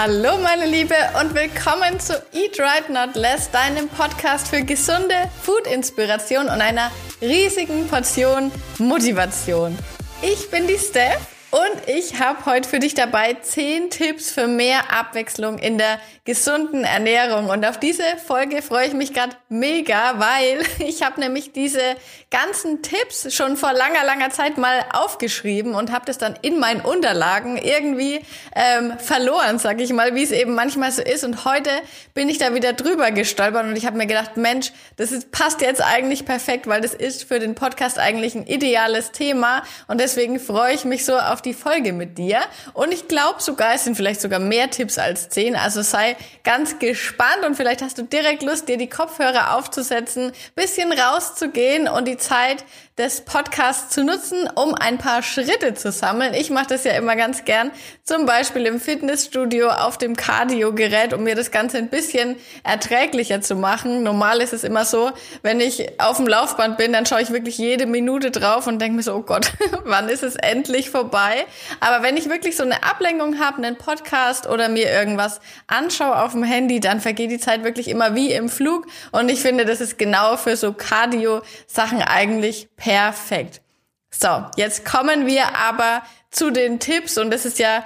Hallo meine Liebe und willkommen zu Eat Right Not Less, deinem Podcast für gesunde Food-Inspiration und einer riesigen Portion Motivation. Ich bin die Steph und ich habe heute für dich dabei zehn Tipps für mehr Abwechslung in der gesunden Ernährung. Und auf diese Folge freue ich mich gerade mega, weil ich habe nämlich diese ganzen Tipps schon vor langer, langer Zeit mal aufgeschrieben und habe das dann in meinen Unterlagen irgendwie ähm, verloren, sag ich mal, wie es eben manchmal so ist. Und heute bin ich da wieder drüber gestolpert und ich habe mir gedacht, Mensch, das ist, passt jetzt eigentlich perfekt, weil das ist für den Podcast eigentlich ein ideales Thema. Und deswegen freue ich mich so auf auf die Folge mit dir. Und ich glaube sogar, es sind vielleicht sogar mehr Tipps als zehn. Also sei ganz gespannt und vielleicht hast du direkt Lust, dir die Kopfhörer aufzusetzen, bisschen rauszugehen und die Zeit des Podcasts zu nutzen, um ein paar Schritte zu sammeln. Ich mache das ja immer ganz gern, zum Beispiel im Fitnessstudio auf dem Cardio-Gerät, um mir das Ganze ein bisschen erträglicher zu machen. Normal ist es immer so, wenn ich auf dem Laufband bin, dann schaue ich wirklich jede Minute drauf und denke mir so, oh Gott, wann ist es endlich vorbei? Aber wenn ich wirklich so eine Ablenkung habe, einen Podcast oder mir irgendwas anschaue auf dem Handy, dann vergeht die Zeit wirklich immer wie im Flug. Und ich finde, das ist genau für so Cardio-Sachen eigentlich perfekt Perfekt. So, jetzt kommen wir aber zu den Tipps und es ist ja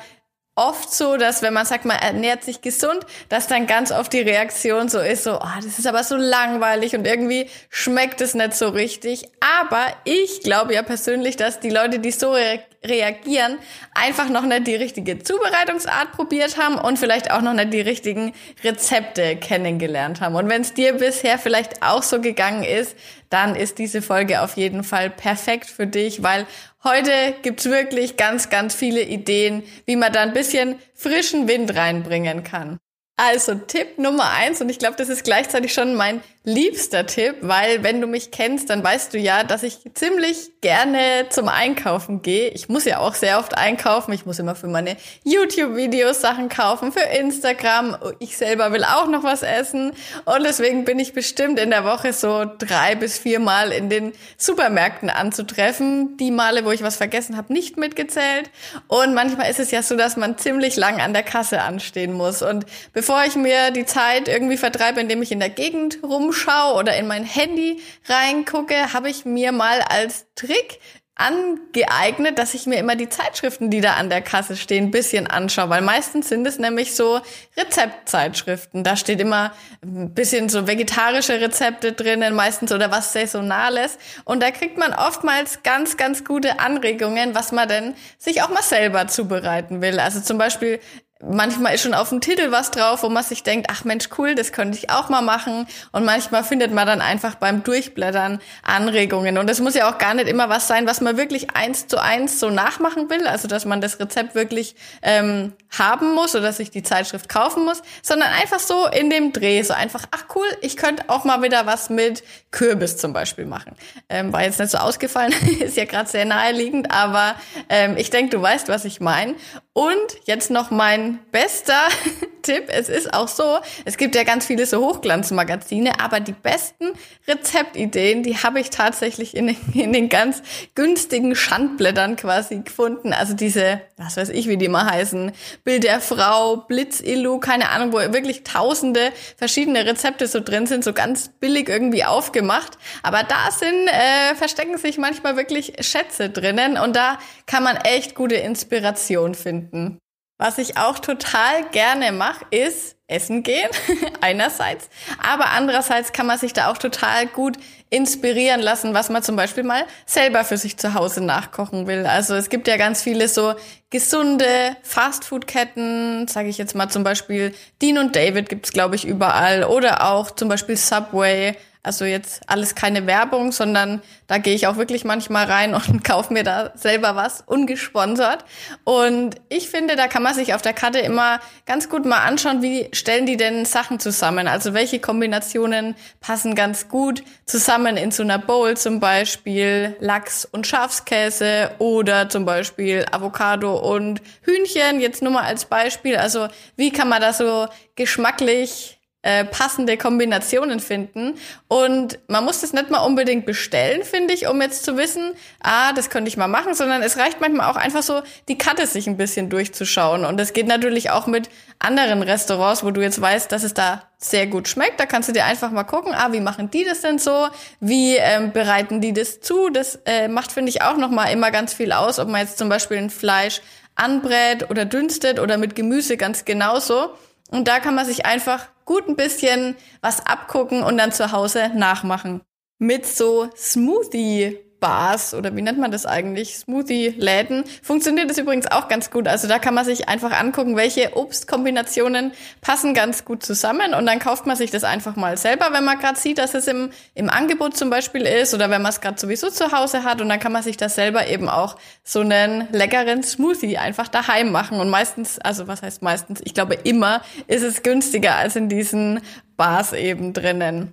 oft so, dass wenn man sagt, man ernährt sich gesund, dass dann ganz oft die Reaktion so ist, so, oh, das ist aber so langweilig und irgendwie schmeckt es nicht so richtig. Aber ich glaube ja persönlich, dass die Leute, die so re reagieren, einfach noch nicht die richtige Zubereitungsart probiert haben und vielleicht auch noch nicht die richtigen Rezepte kennengelernt haben. Und wenn es dir bisher vielleicht auch so gegangen ist, dann ist diese Folge auf jeden Fall perfekt für dich, weil heute gibt's wirklich ganz, ganz viele Ideen, wie man da ein bisschen frischen Wind reinbringen kann. Also Tipp Nummer eins, und ich glaube, das ist gleichzeitig schon mein liebster Tipp, weil wenn du mich kennst, dann weißt du ja, dass ich ziemlich gerne zum Einkaufen gehe. Ich muss ja auch sehr oft einkaufen. Ich muss immer für meine YouTube-Videos Sachen kaufen, für Instagram. Ich selber will auch noch was essen. Und deswegen bin ich bestimmt in der Woche so drei bis vier Mal in den Supermärkten anzutreffen. Die Male, wo ich was vergessen habe, nicht mitgezählt. Und manchmal ist es ja so, dass man ziemlich lang an der Kasse anstehen muss. Und bevor ich mir die Zeit irgendwie vertreibe, indem ich in der Gegend rum umschaue oder in mein Handy reingucke, habe ich mir mal als Trick angeeignet, dass ich mir immer die Zeitschriften, die da an der Kasse stehen, ein bisschen anschaue, weil meistens sind es nämlich so Rezeptzeitschriften. Da steht immer ein bisschen so vegetarische Rezepte drinnen, meistens oder was Saisonales. Und da kriegt man oftmals ganz, ganz gute Anregungen, was man denn sich auch mal selber zubereiten will. Also zum Beispiel manchmal ist schon auf dem Titel was drauf, wo man sich denkt, ach Mensch, cool, das könnte ich auch mal machen. Und manchmal findet man dann einfach beim Durchblättern Anregungen. Und es muss ja auch gar nicht immer was sein, was man wirklich eins zu eins so nachmachen will. Also dass man das Rezept wirklich ähm, haben muss oder sich die Zeitschrift kaufen muss, sondern einfach so in dem Dreh. So einfach, ach cool, ich könnte auch mal wieder was mit Kürbis zum Beispiel machen. Ähm, war jetzt nicht so ausgefallen, ist ja gerade sehr naheliegend, aber ähm, ich denke, du weißt, was ich meine. Und jetzt noch mein bester Tipp. Es ist auch so, es gibt ja ganz viele so Hochglanzmagazine, aber die besten Rezeptideen, die habe ich tatsächlich in den, in den ganz günstigen Schandblättern quasi gefunden. Also diese, was weiß ich, wie die mal heißen, Bild der Frau, Blitzilu, keine Ahnung, wo wirklich tausende verschiedene Rezepte so drin sind, so ganz billig irgendwie aufgemacht. Aber da sind, äh, verstecken sich manchmal wirklich Schätze drinnen und da kann man echt gute Inspiration finden. Was ich auch total gerne mache, ist essen gehen, einerseits. Aber andererseits kann man sich da auch total gut inspirieren lassen, was man zum Beispiel mal selber für sich zu Hause nachkochen will. Also es gibt ja ganz viele so gesunde Fastfood-Ketten, sage ich jetzt mal zum Beispiel Dean und David gibt's glaube ich überall oder auch zum Beispiel Subway also jetzt alles keine Werbung, sondern da gehe ich auch wirklich manchmal rein und kaufe mir da selber was, ungesponsert. Und ich finde, da kann man sich auf der Karte immer ganz gut mal anschauen, wie stellen die denn Sachen zusammen. Also welche Kombinationen passen ganz gut zusammen in so einer Bowl, zum Beispiel Lachs und Schafskäse oder zum Beispiel Avocado und Hühnchen, jetzt nur mal als Beispiel. Also wie kann man da so geschmacklich äh, passende Kombinationen finden. Und man muss das nicht mal unbedingt bestellen, finde ich, um jetzt zu wissen, ah, das könnte ich mal machen, sondern es reicht manchmal auch einfach so, die Karte sich ein bisschen durchzuschauen. Und das geht natürlich auch mit anderen Restaurants, wo du jetzt weißt, dass es da sehr gut schmeckt. Da kannst du dir einfach mal gucken, ah, wie machen die das denn so? Wie ähm, bereiten die das zu? Das äh, macht, finde ich, auch nochmal immer ganz viel aus, ob man jetzt zum Beispiel ein Fleisch anbrät oder dünstet oder mit Gemüse ganz genauso. Und da kann man sich einfach gut ein bisschen was abgucken und dann zu Hause nachmachen. Mit so Smoothie Bars oder wie nennt man das eigentlich? Smoothie-Läden. Funktioniert das übrigens auch ganz gut. Also da kann man sich einfach angucken, welche Obstkombinationen passen ganz gut zusammen und dann kauft man sich das einfach mal selber, wenn man gerade sieht, dass es im, im Angebot zum Beispiel ist oder wenn man es gerade sowieso zu Hause hat und dann kann man sich das selber eben auch so einen leckeren Smoothie einfach daheim machen und meistens, also was heißt meistens, ich glaube immer ist es günstiger als in diesen Bars eben drinnen.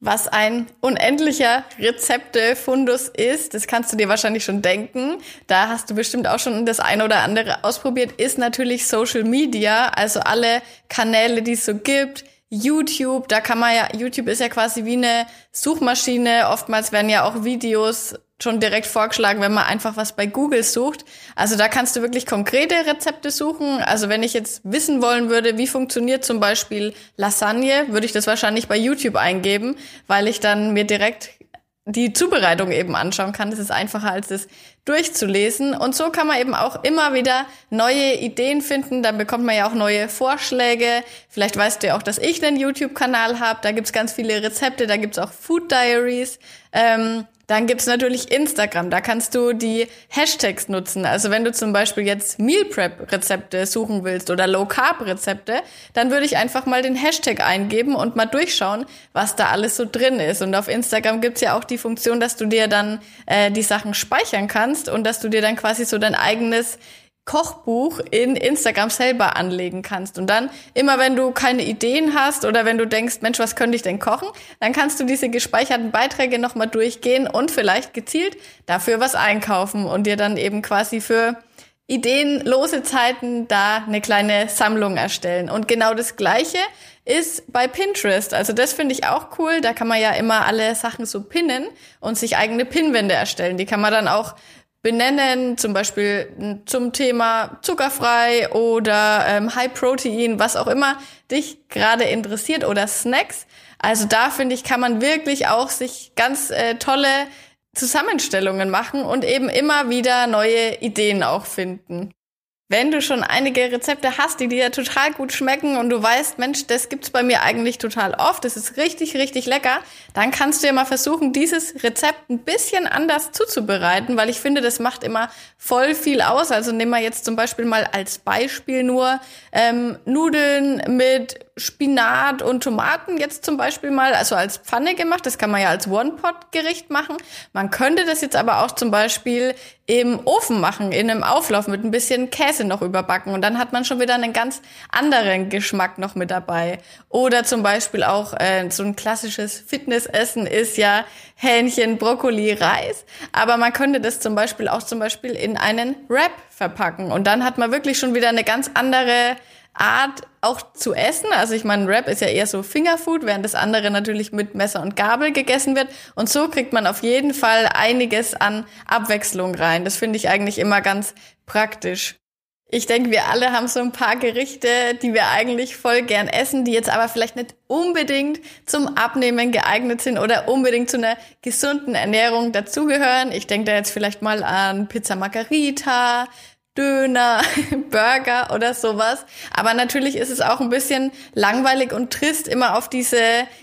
Was ein unendlicher Rezepte-Fundus ist, das kannst du dir wahrscheinlich schon denken. Da hast du bestimmt auch schon das eine oder andere ausprobiert, ist natürlich Social Media, also alle Kanäle, die es so gibt. YouTube, da kann man ja, YouTube ist ja quasi wie eine Suchmaschine. Oftmals werden ja auch Videos schon direkt vorgeschlagen, wenn man einfach was bei Google sucht. Also da kannst du wirklich konkrete Rezepte suchen. Also wenn ich jetzt wissen wollen würde, wie funktioniert zum Beispiel Lasagne, würde ich das wahrscheinlich bei YouTube eingeben, weil ich dann mir direkt die Zubereitung eben anschauen kann. Das ist einfacher, als es durchzulesen. Und so kann man eben auch immer wieder neue Ideen finden. Dann bekommt man ja auch neue Vorschläge. Vielleicht weißt du ja auch, dass ich einen YouTube-Kanal habe. Da gibt's ganz viele Rezepte. Da gibt's auch Food Diaries. Ähm, dann gibt's natürlich Instagram, da kannst du die Hashtags nutzen. Also wenn du zum Beispiel jetzt Meal Prep Rezepte suchen willst oder Low Carb Rezepte, dann würde ich einfach mal den Hashtag eingeben und mal durchschauen, was da alles so drin ist. Und auf Instagram gibt's ja auch die Funktion, dass du dir dann äh, die Sachen speichern kannst und dass du dir dann quasi so dein eigenes Kochbuch in Instagram selber anlegen kannst. Und dann, immer wenn du keine Ideen hast oder wenn du denkst, Mensch, was könnte ich denn kochen, dann kannst du diese gespeicherten Beiträge nochmal durchgehen und vielleicht gezielt dafür was einkaufen und dir dann eben quasi für ideenlose Zeiten da eine kleine Sammlung erstellen. Und genau das Gleiche ist bei Pinterest. Also das finde ich auch cool. Da kann man ja immer alle Sachen so pinnen und sich eigene Pinwände erstellen. Die kann man dann auch benennen, zum Beispiel zum Thema zuckerfrei oder ähm, High Protein, was auch immer dich gerade interessiert oder Snacks. Also da finde ich, kann man wirklich auch sich ganz äh, tolle Zusammenstellungen machen und eben immer wieder neue Ideen auch finden. Wenn du schon einige Rezepte hast, die dir total gut schmecken und du weißt, Mensch, das gibt's bei mir eigentlich total oft, das ist richtig, richtig lecker, dann kannst du ja mal versuchen, dieses Rezept ein bisschen anders zuzubereiten, weil ich finde, das macht immer voll viel aus. Also nehmen wir jetzt zum Beispiel mal als Beispiel nur ähm, Nudeln mit Spinat und Tomaten jetzt zum Beispiel mal, also als Pfanne gemacht. Das kann man ja als One-Pot-Gericht machen. Man könnte das jetzt aber auch zum Beispiel im Ofen machen, in einem Auflauf mit ein bisschen Käse noch überbacken. Und dann hat man schon wieder einen ganz anderen Geschmack noch mit dabei. Oder zum Beispiel auch äh, so ein klassisches Fitnessessen ist ja Hähnchen, Brokkoli, Reis. Aber man könnte das zum Beispiel auch zum Beispiel in einen Wrap verpacken. Und dann hat man wirklich schon wieder eine ganz andere Art auch zu essen. Also ich meine, Rap ist ja eher so Fingerfood, während das andere natürlich mit Messer und Gabel gegessen wird. Und so kriegt man auf jeden Fall einiges an Abwechslung rein. Das finde ich eigentlich immer ganz praktisch. Ich denke, wir alle haben so ein paar Gerichte, die wir eigentlich voll gern essen, die jetzt aber vielleicht nicht unbedingt zum Abnehmen geeignet sind oder unbedingt zu einer gesunden Ernährung dazugehören. Ich denke da jetzt vielleicht mal an Pizza Margarita, Döner, Burger oder sowas. Aber natürlich ist es auch ein bisschen langweilig und trist, immer auf diese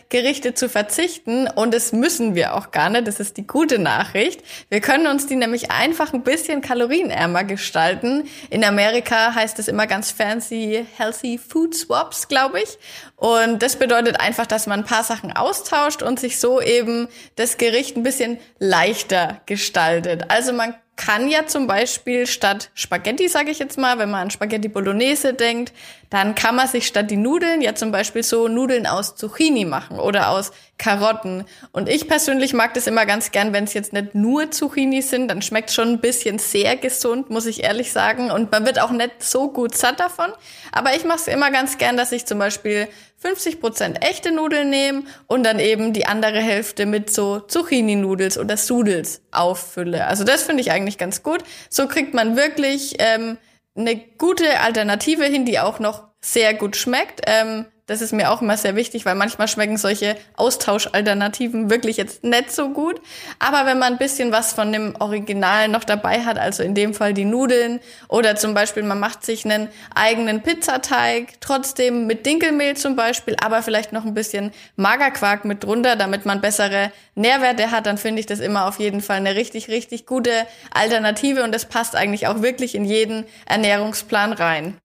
Gerichte zu verzichten. Und das müssen wir auch gar nicht. Das ist die gute Nachricht. Wir können uns die nämlich einfach ein bisschen kalorienärmer gestalten. In Amerika heißt es immer ganz fancy Healthy Food Swaps, glaube ich. Und das bedeutet einfach, dass man ein paar Sachen austauscht und sich so eben das Gericht ein bisschen leichter gestaltet. Also man kann ja zum Beispiel statt Spaghetti, sage ich jetzt mal, wenn man an Spaghetti Bolognese denkt, dann kann man sich statt die Nudeln ja zum Beispiel so Nudeln aus Zucchini machen oder aus Karotten. Und ich persönlich mag das immer ganz gern, wenn es jetzt nicht nur Zucchini sind, dann schmeckt schon ein bisschen sehr gesund, muss ich ehrlich sagen. Und man wird auch nicht so gut satt davon. Aber ich mache es immer ganz gern, dass ich zum Beispiel 50 Prozent echte Nudeln nehme und dann eben die andere Hälfte mit so Zucchini-Nudels oder Sudels auffülle. Also das finde ich eigentlich ganz gut. So kriegt man wirklich ähm, eine gute Alternative hin, die auch noch sehr gut schmeckt. Ähm, das ist mir auch immer sehr wichtig, weil manchmal schmecken solche Austauschalternativen wirklich jetzt nicht so gut. Aber wenn man ein bisschen was von dem Original noch dabei hat, also in dem Fall die Nudeln oder zum Beispiel man macht sich einen eigenen Pizzateig, trotzdem mit Dinkelmehl zum Beispiel, aber vielleicht noch ein bisschen Magerquark mit drunter, damit man bessere Nährwerte hat, dann finde ich das immer auf jeden Fall eine richtig, richtig gute Alternative und das passt eigentlich auch wirklich in jeden Ernährungsplan rein.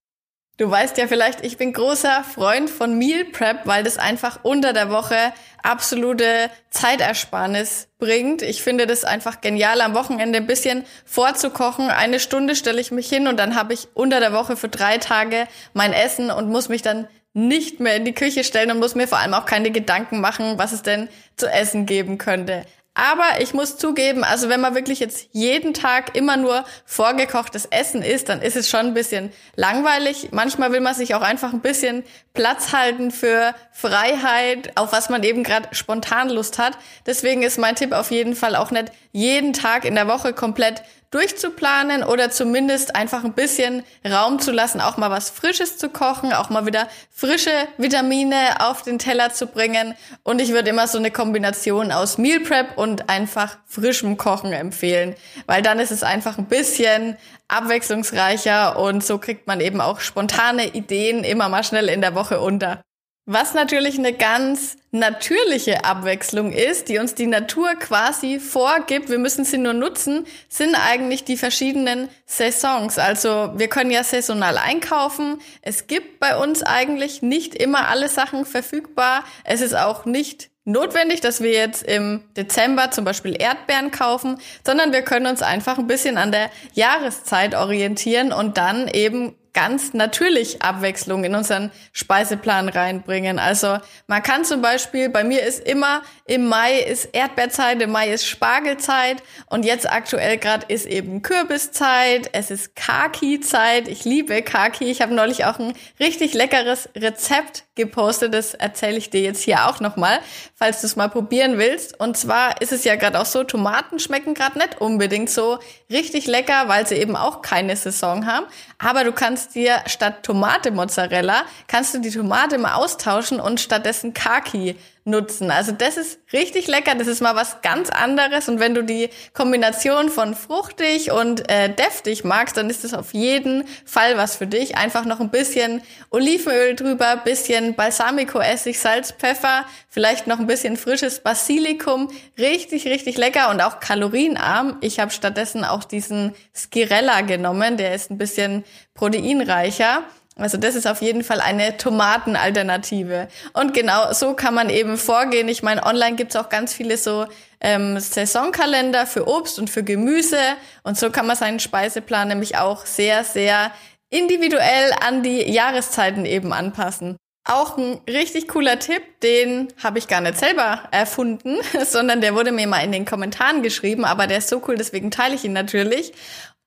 Du weißt ja vielleicht, ich bin großer Freund von Meal Prep, weil das einfach unter der Woche absolute Zeitersparnis bringt. Ich finde das einfach genial, am Wochenende ein bisschen vorzukochen. Eine Stunde stelle ich mich hin und dann habe ich unter der Woche für drei Tage mein Essen und muss mich dann nicht mehr in die Küche stellen und muss mir vor allem auch keine Gedanken machen, was es denn zu essen geben könnte. Aber ich muss zugeben, also wenn man wirklich jetzt jeden Tag immer nur vorgekochtes Essen isst, dann ist es schon ein bisschen langweilig. Manchmal will man sich auch einfach ein bisschen Platz halten für Freiheit, auf was man eben gerade spontan Lust hat. Deswegen ist mein Tipp auf jeden Fall auch nicht jeden Tag in der Woche komplett durchzuplanen oder zumindest einfach ein bisschen Raum zu lassen, auch mal was Frisches zu kochen, auch mal wieder frische Vitamine auf den Teller zu bringen. Und ich würde immer so eine Kombination aus Meal Prep und einfach frischem Kochen empfehlen, weil dann ist es einfach ein bisschen abwechslungsreicher und so kriegt man eben auch spontane Ideen immer mal schnell in der Woche unter. Was natürlich eine ganz natürliche Abwechslung ist, die uns die Natur quasi vorgibt, wir müssen sie nur nutzen, sind eigentlich die verschiedenen Saisons. Also wir können ja saisonal einkaufen. Es gibt bei uns eigentlich nicht immer alle Sachen verfügbar. Es ist auch nicht notwendig, dass wir jetzt im Dezember zum Beispiel Erdbeeren kaufen, sondern wir können uns einfach ein bisschen an der Jahreszeit orientieren und dann eben ganz natürlich Abwechslung in unseren Speiseplan reinbringen. Also man kann zum Beispiel, bei mir ist immer im Mai ist Erdbeerzeit, im Mai ist Spargelzeit und jetzt aktuell gerade ist eben Kürbiszeit, es ist Kaki-Zeit. Ich liebe Kaki. Ich habe neulich auch ein richtig leckeres Rezept gepostet. Das erzähle ich dir jetzt hier auch nochmal, falls du es mal probieren willst. Und zwar ist es ja gerade auch so, Tomaten schmecken gerade nicht unbedingt so richtig lecker, weil sie eben auch keine Saison haben. Aber du kannst dir statt Tomate Mozzarella, kannst du die Tomate mal austauschen und stattdessen Kaki nutzen. Also das ist richtig lecker, das ist mal was ganz anderes und wenn du die Kombination von fruchtig und äh, deftig magst, dann ist das auf jeden Fall was für dich. Einfach noch ein bisschen Olivenöl drüber, bisschen Balsamico-Essig, Salz, Pfeffer, vielleicht noch ein bisschen frisches Basilikum. Richtig, richtig lecker und auch kalorienarm. Ich habe stattdessen auch diesen Skirella genommen, der ist ein bisschen proteinreicher. Also das ist auf jeden Fall eine Tomatenalternative. Und genau so kann man eben vorgehen. Ich meine, online gibt's auch ganz viele so ähm, Saisonkalender für Obst und für Gemüse. Und so kann man seinen Speiseplan nämlich auch sehr, sehr individuell an die Jahreszeiten eben anpassen. Auch ein richtig cooler Tipp, den habe ich gar nicht selber erfunden, sondern der wurde mir mal in den Kommentaren geschrieben, aber der ist so cool, deswegen teile ich ihn natürlich.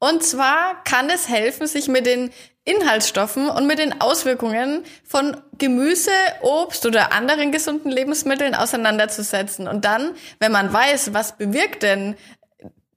Und zwar kann es helfen, sich mit den Inhaltsstoffen und mit den Auswirkungen von Gemüse, Obst oder anderen gesunden Lebensmitteln auseinanderzusetzen. Und dann, wenn man weiß, was bewirkt denn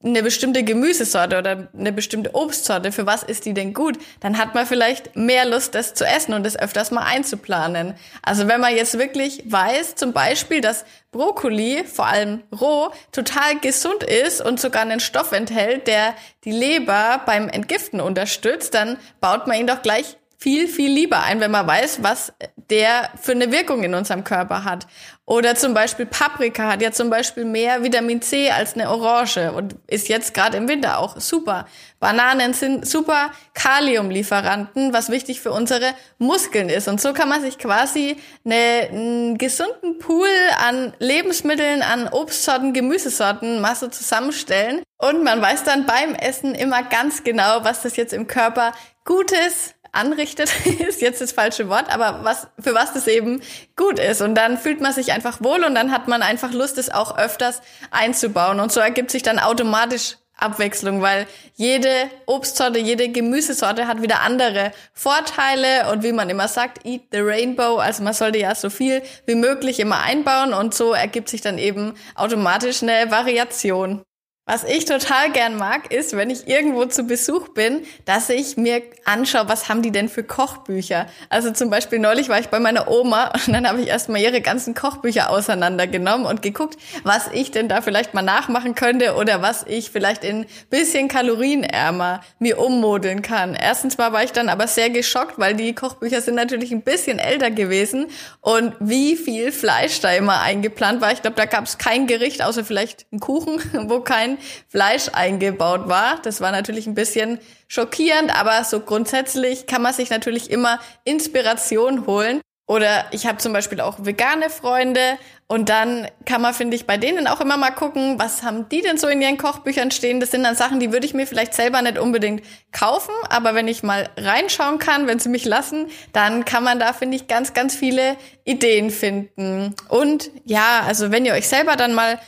eine bestimmte Gemüsesorte oder eine bestimmte Obstsorte, für was ist die denn gut, dann hat man vielleicht mehr Lust, das zu essen und das öfters mal einzuplanen. Also wenn man jetzt wirklich weiß, zum Beispiel, dass Brokkoli, vor allem roh, total gesund ist und sogar einen Stoff enthält, der die Leber beim Entgiften unterstützt, dann baut man ihn doch gleich viel, viel lieber ein, wenn man weiß, was der für eine Wirkung in unserem Körper hat. Oder zum Beispiel Paprika hat ja zum Beispiel mehr Vitamin C als eine Orange und ist jetzt gerade im Winter auch super. Bananen sind super Kaliumlieferanten, was wichtig für unsere Muskeln ist. Und so kann man sich quasi eine, einen gesunden Pool an Lebensmitteln, an Obstsorten, Gemüsesorten mal so zusammenstellen. Und man weiß dann beim Essen immer ganz genau, was das jetzt im Körper Gutes anrichtet, ist jetzt das falsche Wort, aber was, für was das eben gut ist. Und dann fühlt man sich einfach wohl und dann hat man einfach Lust, es auch öfters einzubauen. Und so ergibt sich dann automatisch Abwechslung, weil jede Obstsorte, jede Gemüsesorte hat wieder andere Vorteile und wie man immer sagt, eat the rainbow, also man sollte ja so viel wie möglich immer einbauen und so ergibt sich dann eben automatisch eine Variation. Was ich total gern mag, ist, wenn ich irgendwo zu Besuch bin, dass ich mir anschaue, was haben die denn für Kochbücher. Also zum Beispiel neulich war ich bei meiner Oma und dann habe ich erstmal ihre ganzen Kochbücher auseinandergenommen und geguckt, was ich denn da vielleicht mal nachmachen könnte oder was ich vielleicht in bisschen kalorienärmer mir ummodeln kann. Erstens mal war ich dann aber sehr geschockt, weil die Kochbücher sind natürlich ein bisschen älter gewesen und wie viel Fleisch da immer eingeplant war. Ich glaube, da gab es kein Gericht, außer vielleicht einen Kuchen, wo kein Fleisch eingebaut war. Das war natürlich ein bisschen schockierend, aber so grundsätzlich kann man sich natürlich immer Inspiration holen. Oder ich habe zum Beispiel auch vegane Freunde und dann kann man, finde ich, bei denen auch immer mal gucken, was haben die denn so in ihren Kochbüchern stehen. Das sind dann Sachen, die würde ich mir vielleicht selber nicht unbedingt kaufen, aber wenn ich mal reinschauen kann, wenn sie mich lassen, dann kann man da, finde ich, ganz, ganz viele Ideen finden. Und ja, also wenn ihr euch selber dann mal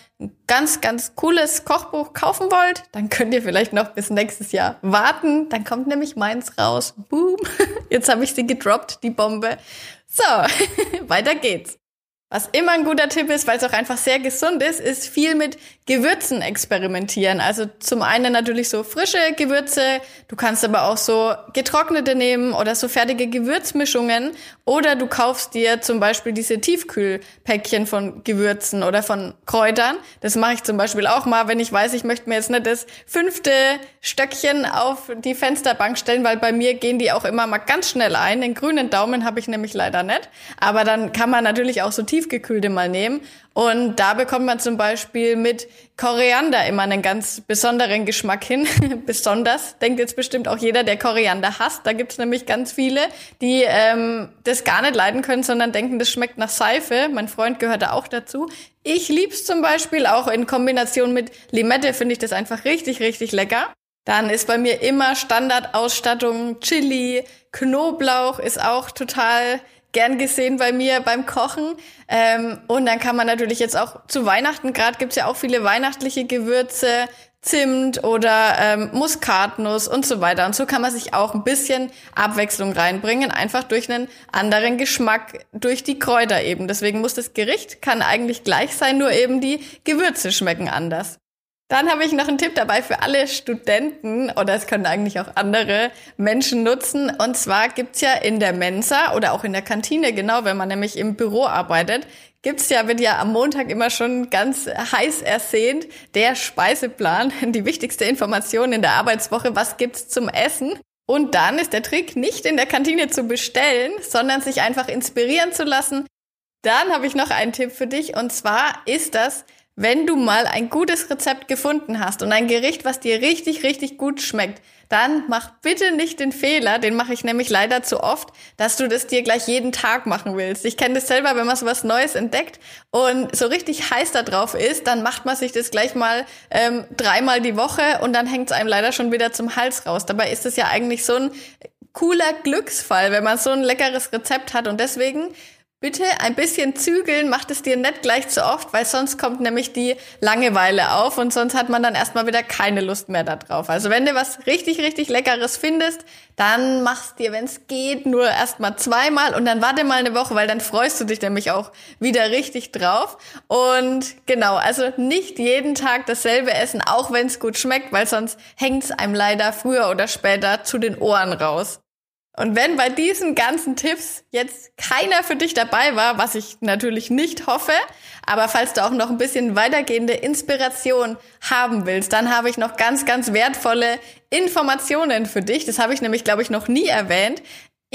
ganz, ganz cooles Kochbuch kaufen wollt, dann könnt ihr vielleicht noch bis nächstes Jahr warten. Dann kommt nämlich meins raus. Boom. Jetzt habe ich sie gedroppt, die Bombe. So, weiter geht's. Was immer ein guter Tipp ist, weil es auch einfach sehr gesund ist, ist viel mit Gewürzen experimentieren. Also zum einen natürlich so frische Gewürze, du kannst aber auch so getrocknete nehmen oder so fertige Gewürzmischungen oder du kaufst dir zum Beispiel diese Tiefkühlpäckchen von Gewürzen oder von Kräutern. Das mache ich zum Beispiel auch mal, wenn ich weiß, ich möchte mir jetzt nicht das fünfte Stöckchen auf die Fensterbank stellen, weil bei mir gehen die auch immer mal ganz schnell ein. Den grünen Daumen habe ich nämlich leider nicht. Aber dann kann man natürlich auch so tiefgekühlte mal nehmen und da bekommt man zum Beispiel mit Koriander immer einen ganz besonderen Geschmack hin. Besonders denkt jetzt bestimmt auch jeder, der Koriander hasst. Da gibt's nämlich ganz viele, die ähm, das gar nicht leiden können, sondern denken, das schmeckt nach Seife. Mein Freund gehört da auch dazu. Ich lieb's zum Beispiel auch in Kombination mit Limette finde ich das einfach richtig, richtig lecker. Dann ist bei mir immer Standardausstattung Chili, Knoblauch ist auch total gern gesehen bei mir beim Kochen. Ähm, und dann kann man natürlich jetzt auch zu Weihnachten, gerade gibt's ja auch viele weihnachtliche Gewürze, Zimt oder ähm, Muskatnuss und so weiter. Und so kann man sich auch ein bisschen Abwechslung reinbringen, einfach durch einen anderen Geschmack, durch die Kräuter eben. Deswegen muss das Gericht, kann eigentlich gleich sein, nur eben die Gewürze schmecken anders. Dann habe ich noch einen Tipp dabei für alle Studenten oder es können eigentlich auch andere Menschen nutzen. Und zwar gibt's ja in der Mensa oder auch in der Kantine, genau, wenn man nämlich im Büro arbeitet, gibt's ja, wird ja am Montag immer schon ganz heiß ersehnt, der Speiseplan, die wichtigste Information in der Arbeitswoche, was gibt's zum Essen. Und dann ist der Trick, nicht in der Kantine zu bestellen, sondern sich einfach inspirieren zu lassen. Dann habe ich noch einen Tipp für dich und zwar ist das, wenn du mal ein gutes Rezept gefunden hast und ein Gericht, was dir richtig, richtig gut schmeckt, dann mach bitte nicht den Fehler, den mache ich nämlich leider zu oft, dass du das dir gleich jeden Tag machen willst. Ich kenne das selber, wenn man so was Neues entdeckt und so richtig heiß da drauf ist, dann macht man sich das gleich mal ähm, dreimal die Woche und dann hängt es einem leider schon wieder zum Hals raus. Dabei ist es ja eigentlich so ein cooler Glücksfall, wenn man so ein leckeres Rezept hat und deswegen Bitte ein bisschen zügeln, macht es dir nicht gleich zu oft, weil sonst kommt nämlich die Langeweile auf und sonst hat man dann erstmal wieder keine Lust mehr darauf. Also wenn du was richtig, richtig Leckeres findest, dann machst dir, wenn es geht, nur erstmal zweimal und dann warte mal eine Woche, weil dann freust du dich nämlich auch wieder richtig drauf. Und genau, also nicht jeden Tag dasselbe essen, auch wenn es gut schmeckt, weil sonst hängt es einem leider früher oder später zu den Ohren raus. Und wenn bei diesen ganzen Tipps jetzt keiner für dich dabei war, was ich natürlich nicht hoffe, aber falls du auch noch ein bisschen weitergehende Inspiration haben willst, dann habe ich noch ganz, ganz wertvolle Informationen für dich. Das habe ich nämlich, glaube ich, noch nie erwähnt.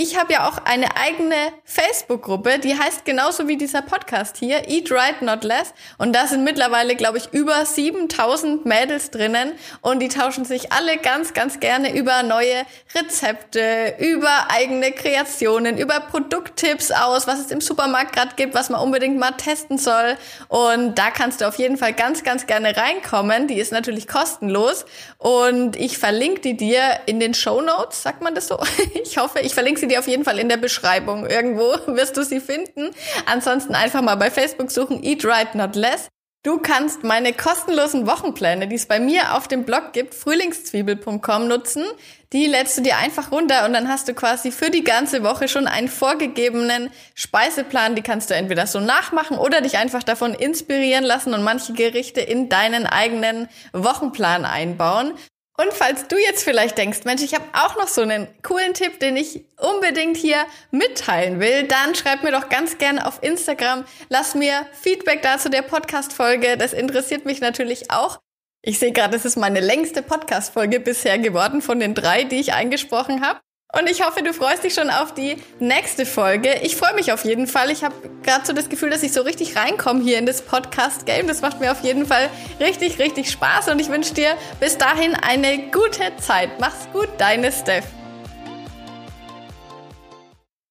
Ich habe ja auch eine eigene Facebook-Gruppe, die heißt genauso wie dieser Podcast hier, Eat Right Not Less. Und da sind mittlerweile, glaube ich, über 7000 Mädels drinnen und die tauschen sich alle ganz, ganz gerne über neue Rezepte, über eigene Kreationen, über Produkttipps aus, was es im Supermarkt gerade gibt, was man unbedingt mal testen soll. Und da kannst du auf jeden Fall ganz, ganz gerne reinkommen. Die ist natürlich kostenlos und ich verlinke die dir in den Show Notes, sagt man das so? Ich hoffe, ich verlinke sie dir auf jeden Fall in der Beschreibung. Irgendwo wirst du sie finden. Ansonsten einfach mal bei Facebook suchen Eat Right Not Less. Du kannst meine kostenlosen Wochenpläne, die es bei mir auf dem Blog gibt, frühlingszwiebel.com nutzen. Die lädst du dir einfach runter und dann hast du quasi für die ganze Woche schon einen vorgegebenen Speiseplan. Die kannst du entweder so nachmachen oder dich einfach davon inspirieren lassen und manche Gerichte in deinen eigenen Wochenplan einbauen. Und falls du jetzt vielleicht denkst, Mensch, ich habe auch noch so einen coolen Tipp, den ich unbedingt hier mitteilen will, dann schreib mir doch ganz gerne auf Instagram, lass mir Feedback dazu der Podcast-Folge. Das interessiert mich natürlich auch. Ich sehe gerade, es ist meine längste Podcast-Folge bisher geworden von den drei, die ich eingesprochen habe. Und ich hoffe, du freust dich schon auf die nächste Folge. Ich freue mich auf jeden Fall. Ich habe gerade so das Gefühl, dass ich so richtig reinkomme hier in das Podcast-Game. Das macht mir auf jeden Fall richtig, richtig Spaß. Und ich wünsche dir bis dahin eine gute Zeit. Mach's gut, deine Steph.